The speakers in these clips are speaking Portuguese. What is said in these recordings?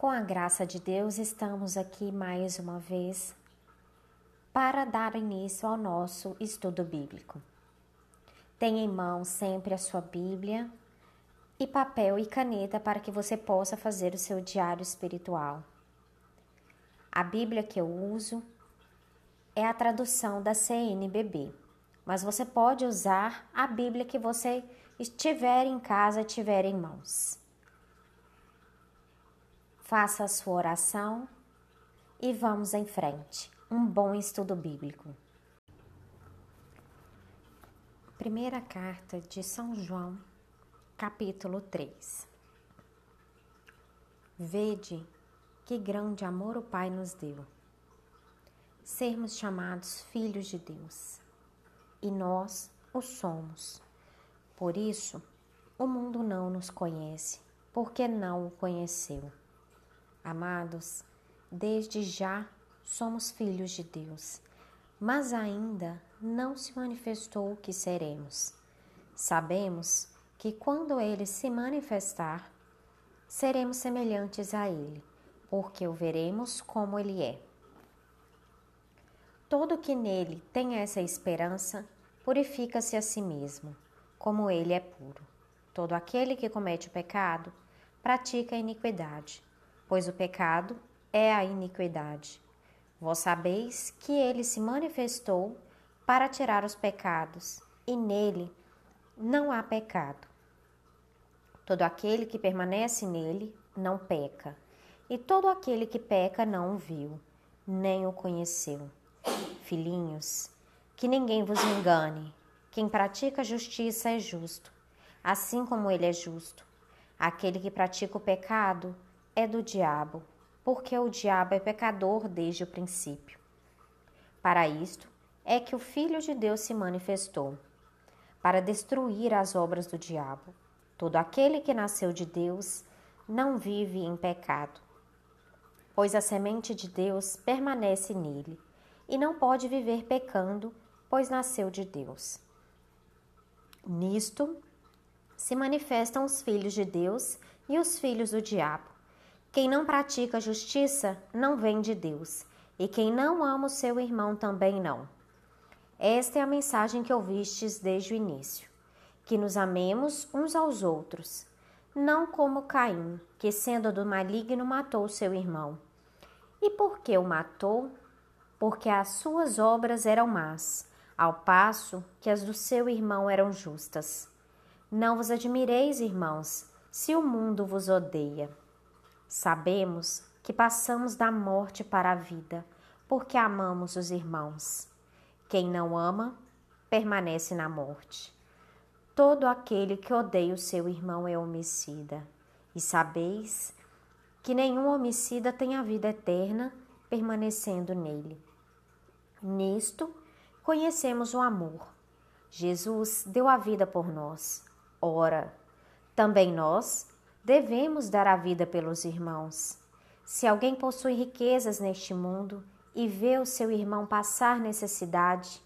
Com a graça de Deus, estamos aqui mais uma vez para dar início ao nosso estudo bíblico. Tenha em mão sempre a sua Bíblia e papel e caneta para que você possa fazer o seu diário espiritual. A Bíblia que eu uso é a tradução da CNBB, mas você pode usar a Bíblia que você estiver em casa, tiver em mãos. Faça a sua oração e vamos em frente. Um bom estudo bíblico. Primeira carta de São João, capítulo 3. Vede que grande amor o Pai nos deu. Sermos chamados filhos de Deus. E nós o somos. Por isso, o mundo não nos conhece, porque não o conheceu. Amados, desde já somos filhos de Deus, mas ainda não se manifestou o que seremos. Sabemos que quando ele se manifestar, seremos semelhantes a ele, porque o veremos como ele é. Todo que nele tem essa esperança purifica-se a si mesmo, como ele é puro. Todo aquele que comete o pecado pratica a iniquidade pois o pecado é a iniquidade. Vós sabeis que ele se manifestou para tirar os pecados, e nele não há pecado. Todo aquele que permanece nele não peca, e todo aquele que peca não o viu, nem o conheceu. Filhinhos, que ninguém vos engane. Quem pratica justiça é justo, assim como ele é justo. Aquele que pratica o pecado é do diabo, porque o diabo é pecador desde o princípio. Para isto é que o Filho de Deus se manifestou, para destruir as obras do diabo. Todo aquele que nasceu de Deus não vive em pecado, pois a semente de Deus permanece nele, e não pode viver pecando, pois nasceu de Deus. Nisto se manifestam os filhos de Deus e os filhos do diabo. Quem não pratica justiça não vem de Deus, e quem não ama o seu irmão também não. Esta é a mensagem que ouvistes desde o início: que nos amemos uns aos outros, não como Caim, que sendo do maligno matou seu irmão. E por que o matou? Porque as suas obras eram más, ao passo que as do seu irmão eram justas. Não vos admireis, irmãos, se o mundo vos odeia. Sabemos que passamos da morte para a vida, porque amamos os irmãos. Quem não ama, permanece na morte. Todo aquele que odeia o seu irmão é homicida. E sabeis que nenhum homicida tem a vida eterna permanecendo nele. Nisto conhecemos o amor. Jesus deu a vida por nós. Ora, também nós devemos dar a vida pelos irmãos. Se alguém possui riquezas neste mundo e vê o seu irmão passar necessidade,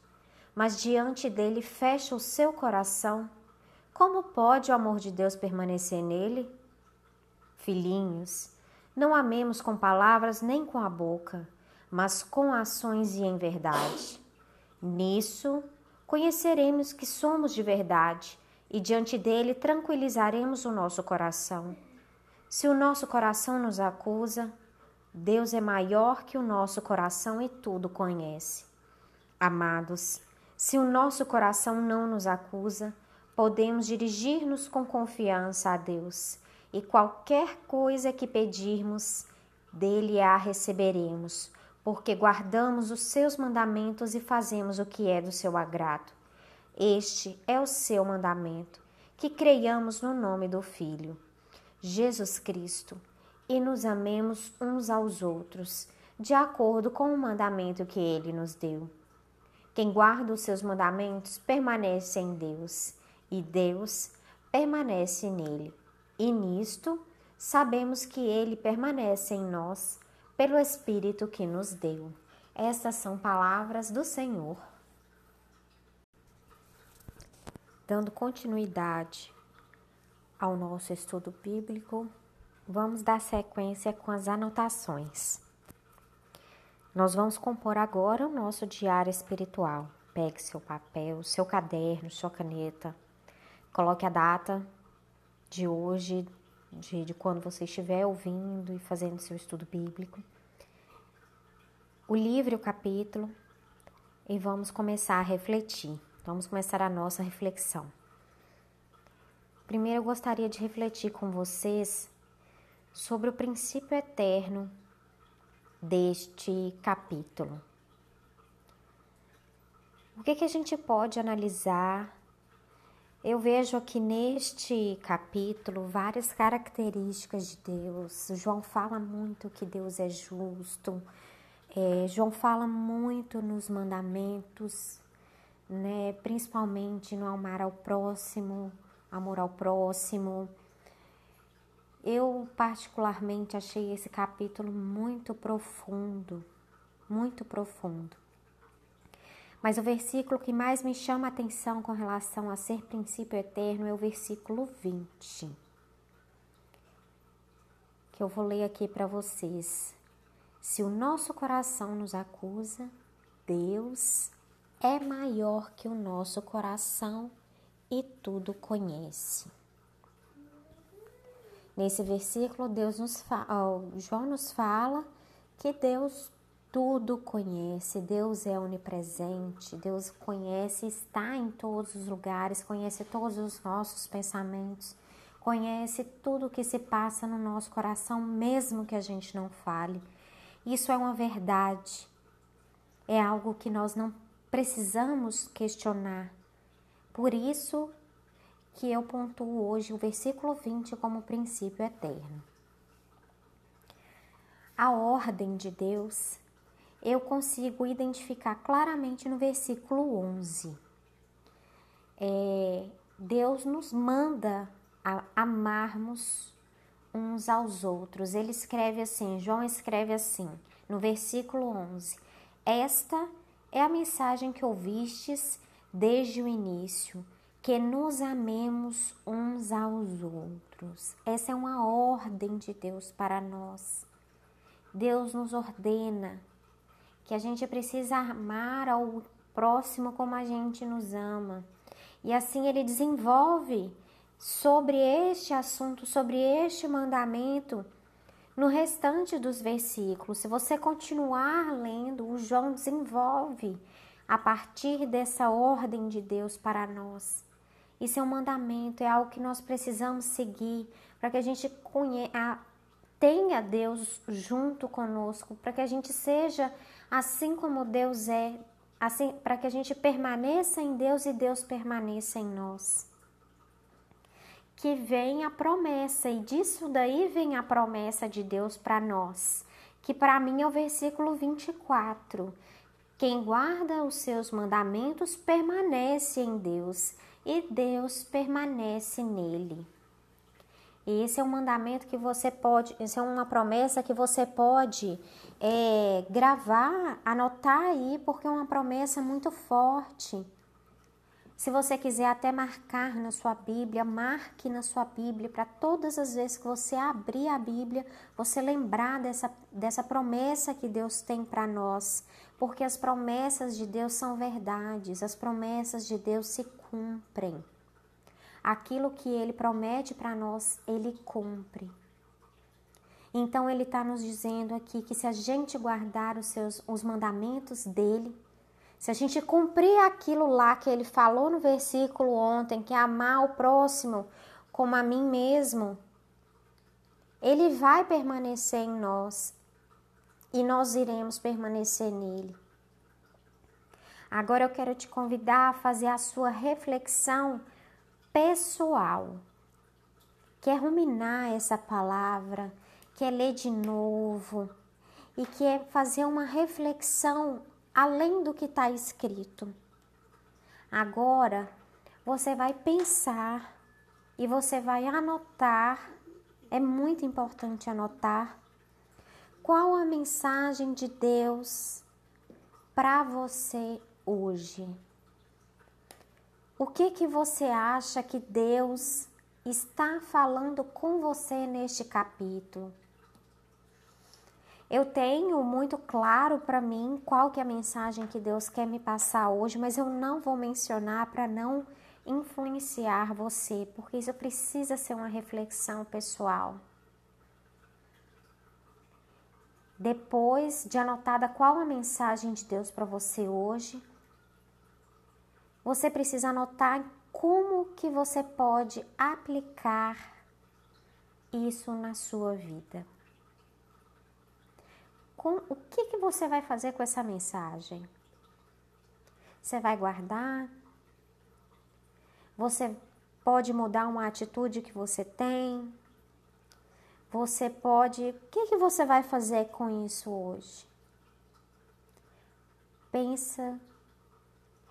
mas diante dele fecha o seu coração, como pode o amor de Deus permanecer nele? Filhinhos, não amemos com palavras nem com a boca, mas com ações e em verdade. Nisso conheceremos que somos de verdade e diante dele tranquilizaremos o nosso coração. Se o nosso coração nos acusa, Deus é maior que o nosso coração e tudo conhece. Amados, se o nosso coração não nos acusa, podemos dirigir-nos com confiança a Deus e qualquer coisa que pedirmos, dele a receberemos, porque guardamos os seus mandamentos e fazemos o que é do seu agrado. Este é o seu mandamento, que creiamos no nome do Filho, Jesus Cristo, e nos amemos uns aos outros, de acordo com o mandamento que ele nos deu. Quem guarda os seus mandamentos permanece em Deus, e Deus permanece nele. E nisto sabemos que ele permanece em nós pelo Espírito que nos deu. Estas são palavras do Senhor. Dando continuidade ao nosso estudo bíblico, Vamos dar sequência com as anotações. Nós vamos compor agora o nosso diário espiritual. Pegue seu papel, seu caderno, sua caneta, coloque a data de hoje, de, de quando você estiver ouvindo e fazendo seu estudo bíblico, o livro e o capítulo, e vamos começar a refletir. Vamos começar a nossa reflexão. Primeiro, eu gostaria de refletir com vocês sobre o princípio eterno deste capítulo. O que, que a gente pode analisar? Eu vejo aqui neste capítulo várias características de Deus. João fala muito que Deus é justo. É, João fala muito nos mandamentos, né? principalmente no amar ao próximo, amor ao próximo. Eu, particularmente, achei esse capítulo muito profundo, muito profundo. Mas o versículo que mais me chama a atenção com relação a ser princípio eterno é o versículo 20, que eu vou ler aqui para vocês. Se o nosso coração nos acusa, Deus é maior que o nosso coração e tudo conhece. Nesse versículo, Deus nos fala, João nos fala que Deus tudo conhece, Deus é onipresente, Deus conhece, está em todos os lugares, conhece todos os nossos pensamentos, conhece tudo o que se passa no nosso coração, mesmo que a gente não fale. Isso é uma verdade, é algo que nós não precisamos questionar. Por isso que eu pontuo hoje o versículo 20 como princípio eterno. A ordem de Deus eu consigo identificar claramente no versículo 11. É, Deus nos manda amarmos uns aos outros. Ele escreve assim, João escreve assim, no versículo 11: Esta é a mensagem que ouvistes desde o início, que nos amemos uns aos outros. Essa é uma ordem de Deus para nós. Deus nos ordena que a gente precisa amar ao próximo como a gente nos ama. E assim ele desenvolve sobre este assunto, sobre este mandamento, no restante dos versículos, se você continuar lendo, o João desenvolve a partir dessa ordem de Deus para nós. Isso é um mandamento, é algo que nós precisamos seguir para que a gente conheça, tenha Deus junto conosco, para que a gente seja assim como Deus é, assim para que a gente permaneça em Deus e Deus permaneça em nós que vem a promessa, e disso daí vem a promessa de Deus para nós, que para mim é o versículo 24. Quem guarda os seus mandamentos permanece em Deus, e Deus permanece nele. E esse é um mandamento que você pode, essa é uma promessa que você pode é, gravar, anotar aí, porque é uma promessa muito forte. Se você quiser até marcar na sua Bíblia, marque na sua Bíblia para todas as vezes que você abrir a Bíblia, você lembrar dessa, dessa promessa que Deus tem para nós. Porque as promessas de Deus são verdades, as promessas de Deus se cumprem. Aquilo que Ele promete para nós, Ele cumpre. Então Ele está nos dizendo aqui que se a gente guardar os, seus, os mandamentos dele, se a gente cumprir aquilo lá que ele falou no versículo ontem, que é amar o próximo como a mim mesmo, ele vai permanecer em nós e nós iremos permanecer nele. Agora eu quero te convidar a fazer a sua reflexão pessoal. Quer ruminar essa palavra, quer ler de novo e quer fazer uma reflexão além do que está escrito. Agora você vai pensar e você vai anotar, é muito importante anotar qual a mensagem de Deus para você hoje. O que que você acha que Deus está falando com você neste capítulo. Eu tenho muito claro para mim qual que é a mensagem que Deus quer me passar hoje, mas eu não vou mencionar para não influenciar você, porque isso precisa ser uma reflexão pessoal. Depois de anotada qual a mensagem de Deus para você hoje, você precisa anotar como que você pode aplicar isso na sua vida. Com, o que, que você vai fazer com essa mensagem? Você vai guardar? Você pode mudar uma atitude que você tem? Você pode. O que, que você vai fazer com isso hoje? Pensa,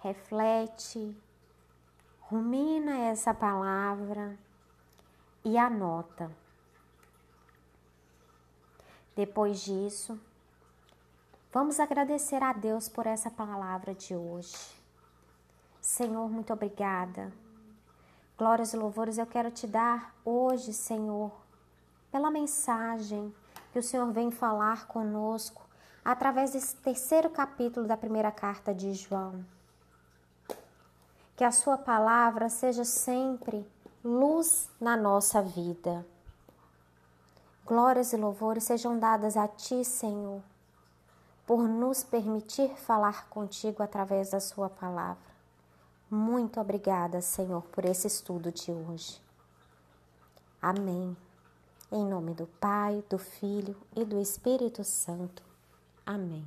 reflete, rumina essa palavra e anota. Depois disso, vamos agradecer a Deus por essa palavra de hoje. Senhor, muito obrigada. Glórias e louvores eu quero te dar hoje, Senhor, pela mensagem que o Senhor vem falar conosco através desse terceiro capítulo da primeira carta de João. Que a Sua palavra seja sempre luz na nossa vida. Glórias e louvores sejam dadas a Ti, Senhor, por nos permitir falar contigo através da Sua palavra. Muito obrigada, Senhor, por esse estudo de hoje. Amém. Em nome do Pai, do Filho e do Espírito Santo. Amém.